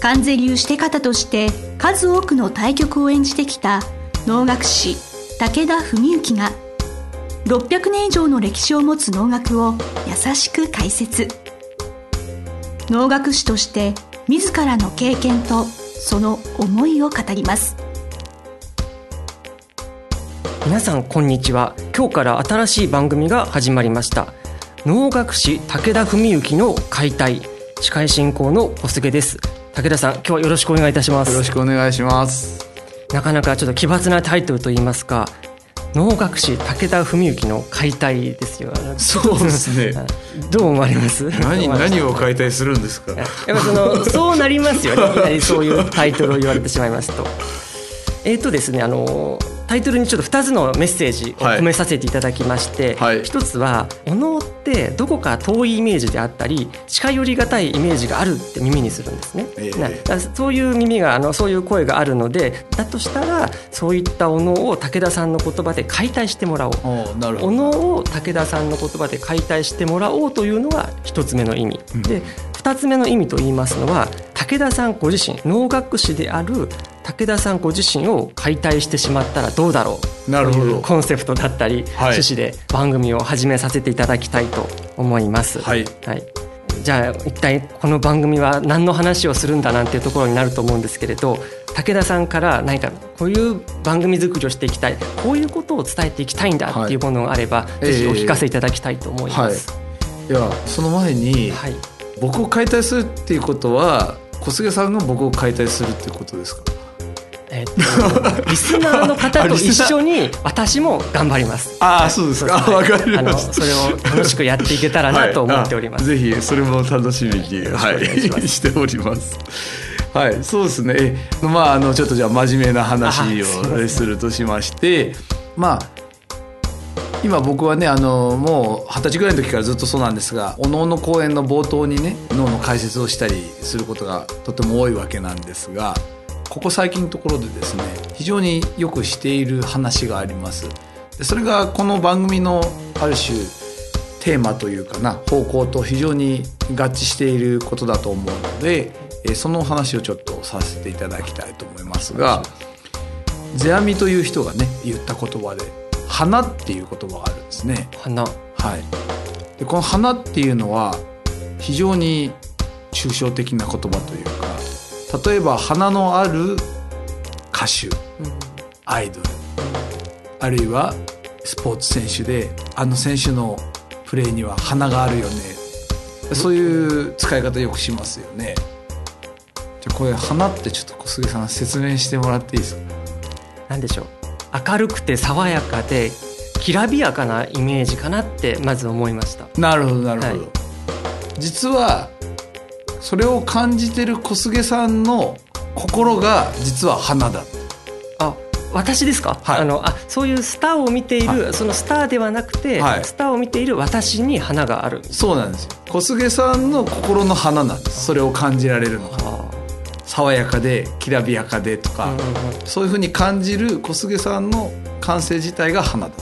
関税流して方として数多くの対局を演じてきた能楽師武田文幸が600年以上の歴史を持つ能楽を優しく解説。能楽師として自らの経験とその思いを語ります。皆さんこんにちは。今日から新しい番組が始まりました。能楽師武田文幸の解体司会進行の小菅です。武田さん今日はよろしくお願いいたします。よろしくお願いします。なかなかちょっと奇抜なタイトルといいますか能楽師武田文幸の解体ですよ。そうですね。どう思われます？何 何を解体するんですか？やっぱそのそうなりますよね。そういうタイトルを言われてしまいますと。えっ、ー、とですねあのタイトルにちょっと2つのメッセージを込めさせていただきまして、はい、1つはお能ってどこか遠いイメージであったり近寄りがたいイメージがあるって耳にするんですね、えー、そういう耳があのそういう声があるのでだとしたらそういったお能を武田さんの言葉で解体してもらおう。お能を武田さんの言葉で解体してもらおうというのが1つ目の意味、うん、で2つ目の意味と言いますのは武田さんご自身能楽師である武田さんご自身を解体してしまったらどうだろうなるほど。コンセプトだったり、はい、趣旨で番組を始めさせていただきたいと思います。はい、はい、じゃあ一体この番組は何の話をするんだなんていうところになると思うんですけれど武田さんから何かこういう番組作りをしていきたいこういうことを伝えていきたいんだっていうものがあれば、はい、ぜひお聞かせいただきたいと思います。えーはい、いやその前に、はい、僕を解体するっていうことは小菅さんが僕を解体するってことですか？えっと、リスナーの方と一緒に私も頑張ります。ああ、そうですか。わ、かりましそれを楽しくやっていけたらなと思っております。はい、ぜひそれも楽しみに、はい、しております。はい、そうですね。まああのちょっとじゃあ真面目な話をするとしまして、まあ今僕はねあのもう二十歳ぐらいの時からずっとそうなんですがおのおの公演の冒頭にね脳の解説をしたりすることがとても多いわけなんですがここ最近のところでですね非常によくしている話があります。でそれがこの番組のある種テーマというかな方向と非常に合致していることだと思うのでその話をちょっとさせていただきたいと思いますが世阿弥という人がね言った言葉で「花」っていう言葉があるんですね。花。はい。でこの「花」っていうのは非常に抽象的な言葉というか例えば花のある歌手、アイドル、あるいはスポーツ選手であの選手のプレーには花があるよね。そういう使い方よくしますよね。じゃこれ花ってちょっと小杉さん説明してもらっていいですか？何でしょう。明るくて爽やかできらびやかなイメージかなってまず思いました。なるほどなるほど、はい、実はそれを感じてる小菅さんの心が実は花だ。あ私ですか、はい、あのあそういうスターを見ている、はい、そのスターではなくて、はい、スターを見ている私に花がある。そうなんですよ。小菅さんの心の花なんです。それを感じられるのが爽やかできらびやかでとか、うんうん、そういうふうに感じる小菅さんの感性自体が花だ。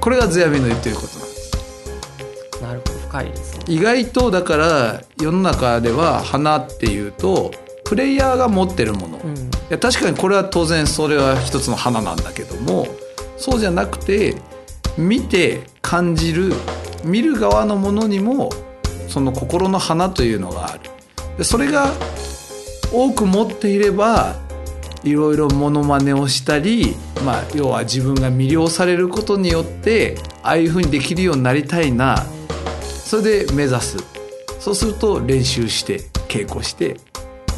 これが世阿弥の言ってることなんです。なるほど深いです意外とだから世の中では花っていうとプレイヤーが持ってるもの、うん、いや確かにこれは当然それは一つの花なんだけどもそうじゃなくて見て感じる見る側のものにもその心の花というのがある。でそれが多く持っていればいろいろモノマネをしたり、まあ、要は自分が魅了されることによってああいうふうにできるようになりたいなそれで目指すそうすると練習して稽古して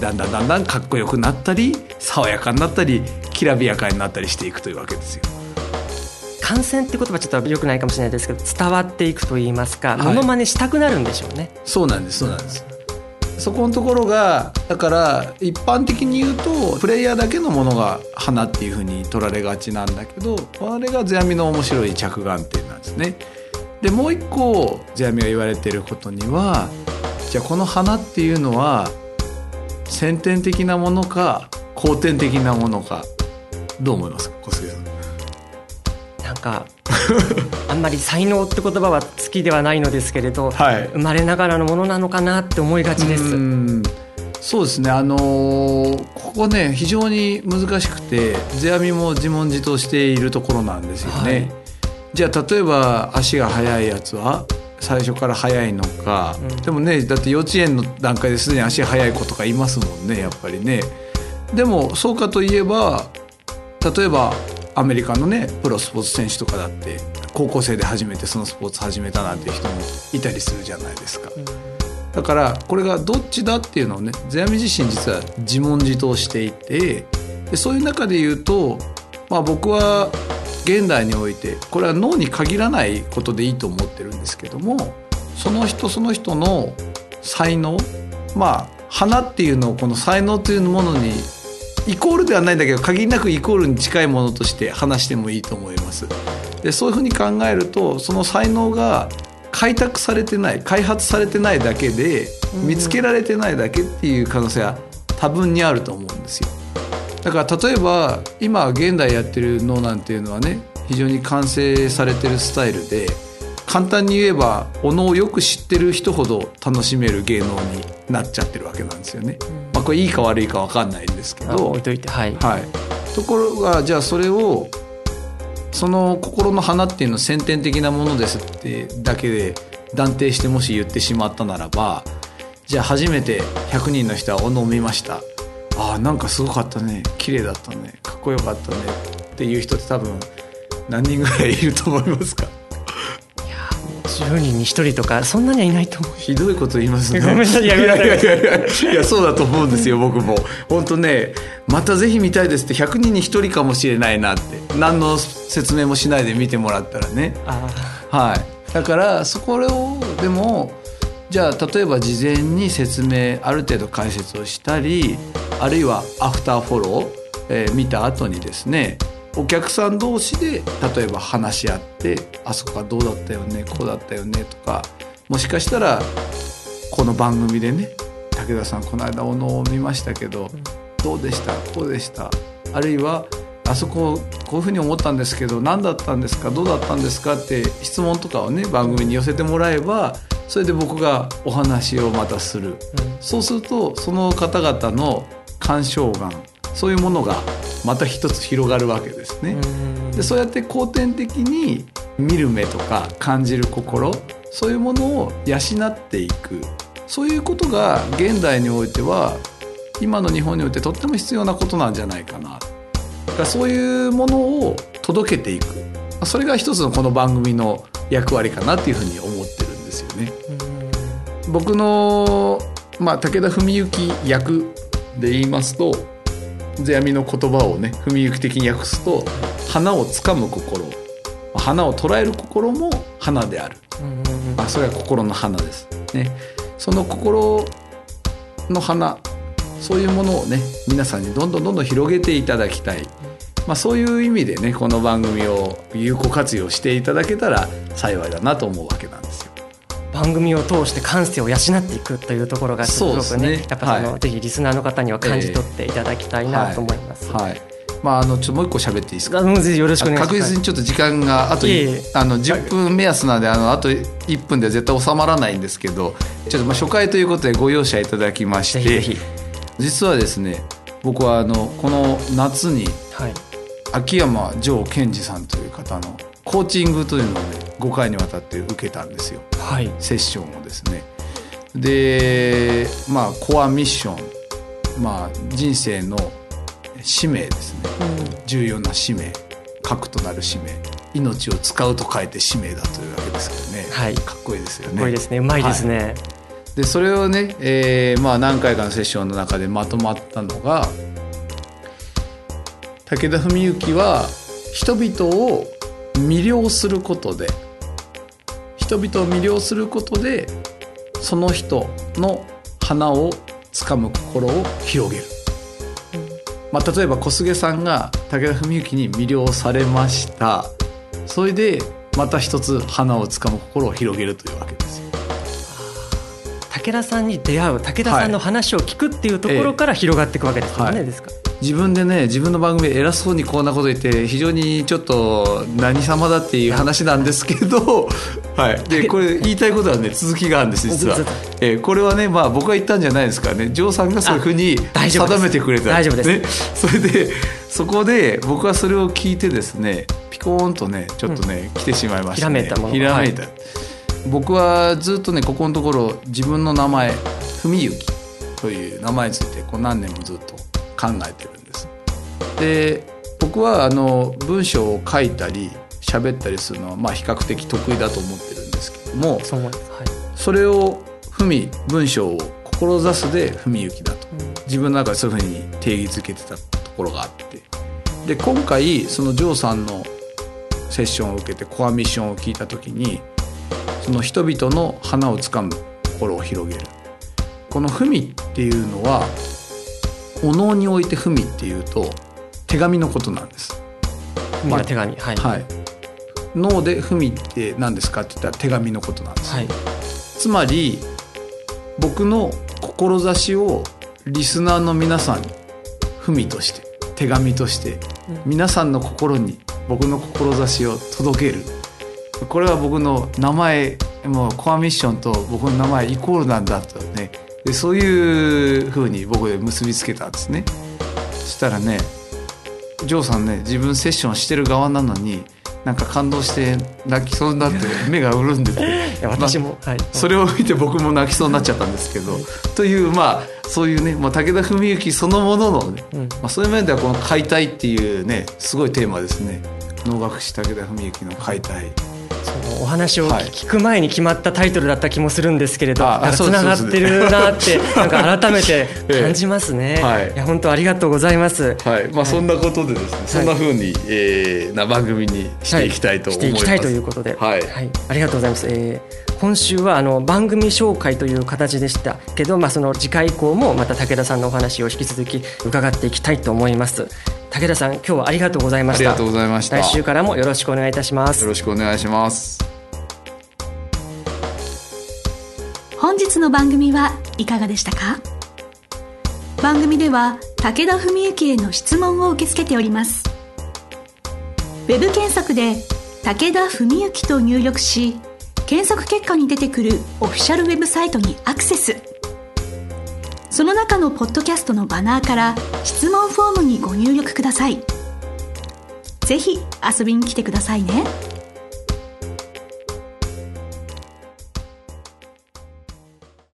だんだんだんだんかっこよくなったり爽やかになったりきらびやかになったりしていくというわけですよ。感染って言葉ちょっとよくないかもしれないですけど伝わっていくと言いますか、はい、モノマネしたくなるんでしょうね。そうなんですそうなんです。そこのところがだから一般的に言うとプレイヤーだけのものが花っていうふうに取られがちなんだけどあれが世阿弥の面白い着眼点なんですね。でもう一個世阿弥が言われてることにはじゃあこの花っていうのは先天的なものか後天的なものかどう思いますか？小杉さん。なんか あんまり才能って言葉は好きではないのですけれど、はい、生まれながらのものなのかなって思いがちです。そうですねあのー、ここね非常に難しくて世阿弥も自問自答しているところなんですよね。はい、じゃあ例えば足が速いやつは最初から速いのか、うん、でもねだって幼稚園の段階ですでに足速い子とかいますもんねやっぱりね。でもそうかといえば例えばアメリカのねプロスポーツ選手とかだって高校生で初めてそのスポーツ始めたなんて人もいたりするじゃないですか。だからこれがどっちだっていうのをね世阿弥自身実は自問自答していてでそういう中で言うと、まあ、僕は現代においてこれは脳に限らないことでいいと思ってるんですけどもその人その人の才能まあ花っていうのをこの才能というものにイコールではないんだけど限りなくイコールに近いものとして話してもいいと思います。でそういうふうに考えるとその才能が開拓されてない開発されてないだけで見つけられてないだけっていう可能性は多分にあると思うんですよ。だから例えば今現代やってる脳なんていうのはね非常に完成されてるスタイルで簡単に言えばおのをよく知ってる人ほど楽しめる芸能になっちゃってるわけなんですよね。まあ、これいいか悪いか分かんないんですけど。置いといてはい、はい、ところがじゃあそれをその心の花っていうのは先天的なものですってだけで断定してもし言ってしまったならばじゃあ初めて100人の人はおのを見ましたああなんかすごかったね。綺麗だったね。かっこよかったね。っていう人って多分何人ぐらいいると思いますか？10人に1人とかそんなにはいないと思う。ひどいこと言いますね。いやい。やいやいやいやそうだと思うんですよ 僕も。本当ねまたぜひ見たいですって100人に1人かもしれないなって。何の説明もしないで見てもらったらね。はい。だからそこをでもじゃあ例えば事前に説明ある程度解説をしたりあるいはアフターフォロー、えー、見た後にですねお客さん同士で例えば話し合ってあそこがどうだったよねこうだったよねとかもしかしたらこの番組でね武田さんこの間お能を見ましたけど、どうでした？こうでした？あるいはあそここういうふうに思ったんですけど何だったんですか？どうだったんですか？って質問とかをね番組に寄せてもらえばそれで僕がお話をまたする、うん、そうするとその方々の鑑賞眼そういうものがまた一つ広がるわけですね。でそうやって後天的に見る目とか感じる心そういうものを養っていく。そういうことが現代においては今の日本においてとっても必要なことなんじゃないかな。だからそういうものを届けていく。それが一つのこの番組の役割かなっていうふうに思ってる。んですよね。僕の、まあ、武田文幸役で言いますと世阿弥の言葉をね文行的に訳すと花をつかむ心花を捉える心も花である、まあ、それは心の花です。ね。その心の花そういうものをね皆さんにどんどんどんどん広げていただきたい、まあ、そういう意味でねこの番組を有効活用していただけたら幸いだなと思うわけなんですよ。番組を通して感性を養っていくというところがすごくね、ね、やっぱその、はい、ぜひリスナーの方には感じ取っていただきたいなと思います。えー、はい。まあ、あのちょっともう一個喋っていいですか？ぜひよろしくお願いします。確実にちょっと時間があとあの10分目安なんであのあと1分では絶対収まらないんですけど、ちょっとまあ初回ということでご容赦いただきまして、実はですね、僕はあのこの夏に、はい、秋山城賢治さんという方のコーチングというのをね5回にわたって受けたんですよ、はい、セッションをですね。でまあコアミッション、まあ、人生の使命ですね、うん、重要な使命。核となる使命。命を使うと書いて使命だというわけですけどね、はい、かっこいいですよね。かっこいいですね。うまいですね。はい、でそれをね、えーまあ、何回かのセッションの中でまとまったのが武田文幸は人々を魅了することで人々を魅了することでその人の花をつかむ心を広げる、まあ、例えば小菅さんが武田文幸に魅了されました。それでまた一つ花をつかむ心を広げるというわけです。武田さんに出会う武田さんの話を聞くっていうところから広がっていくわけですよね、はい、ですか自分でね自分の番組偉そうにこんなこと言って非常にちょっと何様だっていう話なんですけど、はい、でこれ言いたいことはね続きがあるんです 実は、えー、これはね、まあ、僕が言ったんじゃないですからねジョーさんがそういうふうに定めてくれた大丈夫です、ね、それでそこで僕はそれを聞いてですねピコーンとねちょっとね、うん、来てしまいました、ね、ひらめいたもの。ひらめいた、はい、僕はずっとねここのところ自分の名前文幸という名前についてこう何年もずっと考えてるんです。で僕はあの文章を書いたり喋ったりするのはまあ比較的得意だと思ってるんですけどもそ,、はい、それを文文章を志すで文幸だと、うん、自分の中でそういうふうに定義づけてたところがあって。で今回そのジョーさんのセッションを受けてコアミッションを聞いた時にその人々の花をつかむ心を広げる。この文っていうのはお能において文っていうと手紙のことなんです。まあ、手紙、はい、はい、脳で文って何ですかって言ったら手紙のことなんです。はい、つまり僕の志をリスナーの皆さんに文として手紙として皆さんの心に僕の志を届ける。これは僕の名前もうコアミッションと僕の名前イコールなんだと。ねでそういうふうに僕で結びつけたんですね。そしたらねジョーさんね自分セッションしてる側なのになんか感動して泣きそうになって 目が潤んでて。私も、まあ、はい、それを見て僕も泣きそうになっちゃったんですけどというまあそういうね、まあ、武田文幸そのもののね、うん、まあ、そういう面ではこの「解体」っていうねすごいテーマですね。能楽師武田文幸の「解体」お話を聞く前に決まったタイトルだった気もするんですけれど、はい、つながってるなって なんか改めて感じますね。はい、いや本当ありがとうございます。はい、まあそんなことでですね、そんな風に、えー、な番組にしてい。きたいと思います。していきたいということで、はい、はい、ありがとうございます。えー、今週はあの番組紹介という形でしたけど、まあその次回以降もまた武田さんのお話を引き続き伺っていきたいと思います。武田さん今日はありがとうございました。ありがとうございました。来週からもよろしくお願いいたします。よろしくお願いします。本日の番組はいかがでしたか？番組では武田文幸への質問を受け付けております。ウェブ検索で武田文幸と入力し検索結果に出てくるオフィシャルウェブサイトにアクセスその中のポッドキャストのバナーから質問フォームにご入力ください。ぜひ遊びに来てくださいね。